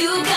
You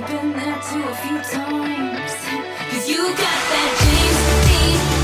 I've been there too a few times. Cause you got that James Dean.